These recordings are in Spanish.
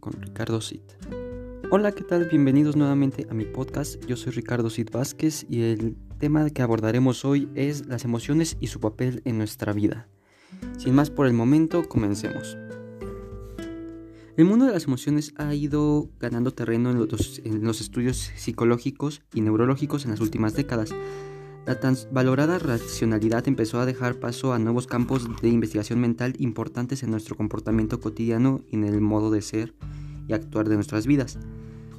Con Ricardo Cid. Hola, ¿qué tal? Bienvenidos nuevamente a mi podcast. Yo soy Ricardo Cid Vázquez y el tema que abordaremos hoy es las emociones y su papel en nuestra vida. Sin más por el momento, comencemos. El mundo de las emociones ha ido ganando terreno en los estudios psicológicos y neurológicos en las últimas décadas la tan valorada racionalidad empezó a dejar paso a nuevos campos de investigación mental importantes en nuestro comportamiento cotidiano y en el modo de ser y actuar de nuestras vidas.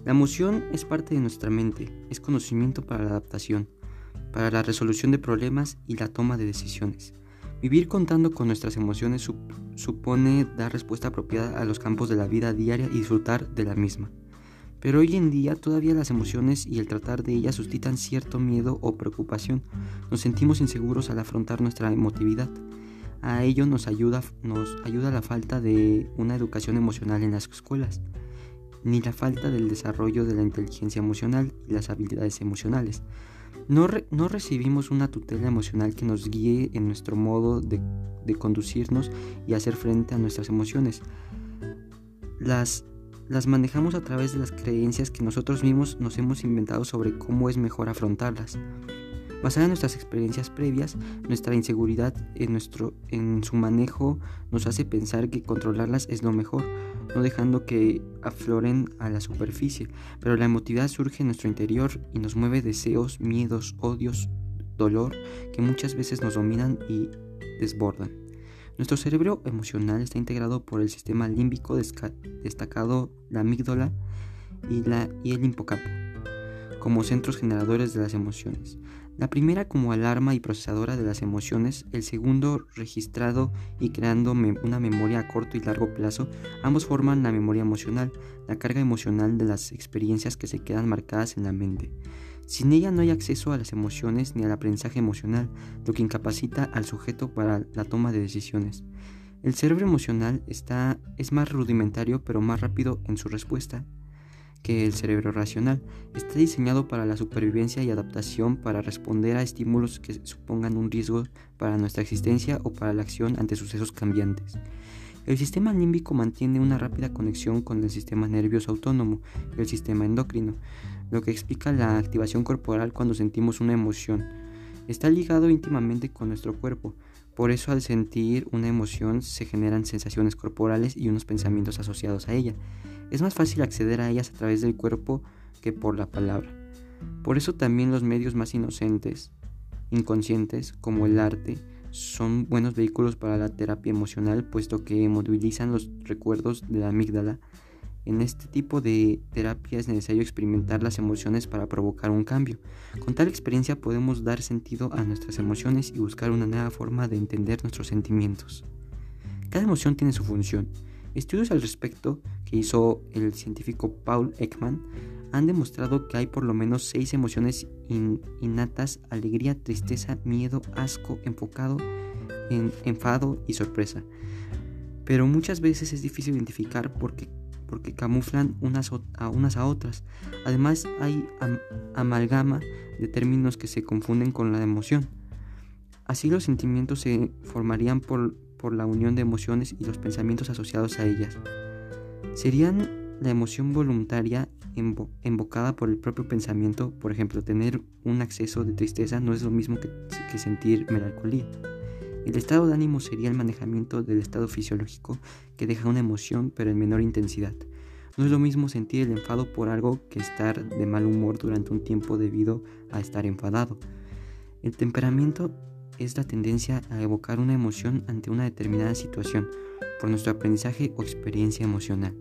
La emoción es parte de nuestra mente, es conocimiento para la adaptación, para la resolución de problemas y la toma de decisiones. Vivir contando con nuestras emociones supone dar respuesta apropiada a los campos de la vida diaria y disfrutar de la misma. Pero hoy en día todavía las emociones y el tratar de ellas suscitan cierto miedo o preocupación. Nos sentimos inseguros al afrontar nuestra emotividad. A ello nos ayuda, nos ayuda la falta de una educación emocional en las escuelas, ni la falta del desarrollo de la inteligencia emocional y las habilidades emocionales. No, no recibimos una tutela emocional que nos guíe en nuestro modo de, de conducirnos y hacer frente a nuestras emociones. Las las manejamos a través de las creencias que nosotros mismos nos hemos inventado sobre cómo es mejor afrontarlas. Basada en nuestras experiencias previas, nuestra inseguridad en, nuestro, en su manejo nos hace pensar que controlarlas es lo mejor, no dejando que afloren a la superficie, pero la emotividad surge en nuestro interior y nos mueve deseos, miedos, odios, dolor que muchas veces nos dominan y desbordan. Nuestro cerebro emocional está integrado por el sistema límbico destacado la amígdala y, la, y el hipocampo como centros generadores de las emociones. La primera como alarma y procesadora de las emociones, el segundo registrado y creando una memoria a corto y largo plazo, ambos forman la memoria emocional, la carga emocional de las experiencias que se quedan marcadas en la mente. Sin ella no hay acceso a las emociones ni al aprendizaje emocional, lo que incapacita al sujeto para la toma de decisiones. El cerebro emocional está, es más rudimentario pero más rápido en su respuesta que el cerebro racional. Está diseñado para la supervivencia y adaptación para responder a estímulos que supongan un riesgo para nuestra existencia o para la acción ante sucesos cambiantes. El sistema límbico mantiene una rápida conexión con el sistema nervioso autónomo el sistema endocrino, lo que explica la activación corporal cuando sentimos una emoción. Está ligado íntimamente con nuestro cuerpo, por eso al sentir una emoción se generan sensaciones corporales y unos pensamientos asociados a ella. Es más fácil acceder a ellas a través del cuerpo que por la palabra. Por eso también los medios más inocentes, inconscientes, como el arte, son buenos vehículos para la terapia emocional, puesto que movilizan los recuerdos de la amígdala. En este tipo de terapia es necesario experimentar las emociones para provocar un cambio. Con tal experiencia podemos dar sentido a nuestras emociones y buscar una nueva forma de entender nuestros sentimientos. Cada emoción tiene su función. Estudios al respecto que hizo el científico Paul Ekman han demostrado que hay por lo menos seis emociones innatas, alegría, tristeza, miedo, asco, enfocado, en, enfado y sorpresa. Pero muchas veces es difícil identificar porque, porque camuflan unas a unas a otras. Además hay amalgama de términos que se confunden con la emoción. Así los sentimientos se formarían por, por la unión de emociones y los pensamientos asociados a ellas. Serían la emoción voluntaria invocada por el propio pensamiento, por ejemplo, tener un acceso de tristeza no es lo mismo que, que sentir melancolía. El estado de ánimo sería el manejamiento del estado fisiológico que deja una emoción pero en menor intensidad. No es lo mismo sentir el enfado por algo que estar de mal humor durante un tiempo debido a estar enfadado. El temperamento es la tendencia a evocar una emoción ante una determinada situación por nuestro aprendizaje o experiencia emocional.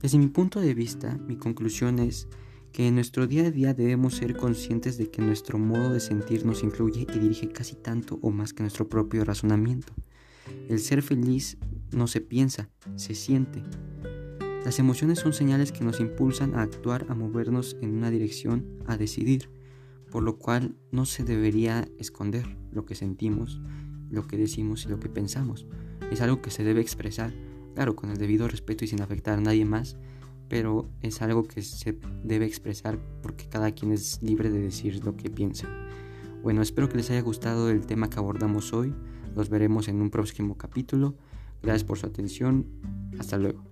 Desde mi punto de vista, mi conclusión es que en nuestro día a día debemos ser conscientes de que nuestro modo de sentir nos influye y dirige casi tanto o más que nuestro propio razonamiento. El ser feliz no se piensa, se siente. Las emociones son señales que nos impulsan a actuar, a movernos en una dirección, a decidir, por lo cual no se debería esconder lo que sentimos, lo que decimos y lo que pensamos. Es algo que se debe expresar claro, con el debido respeto y sin afectar a nadie más, pero es algo que se debe expresar porque cada quien es libre de decir lo que piensa. Bueno, espero que les haya gustado el tema que abordamos hoy, los veremos en un próximo capítulo. Gracias por su atención. Hasta luego.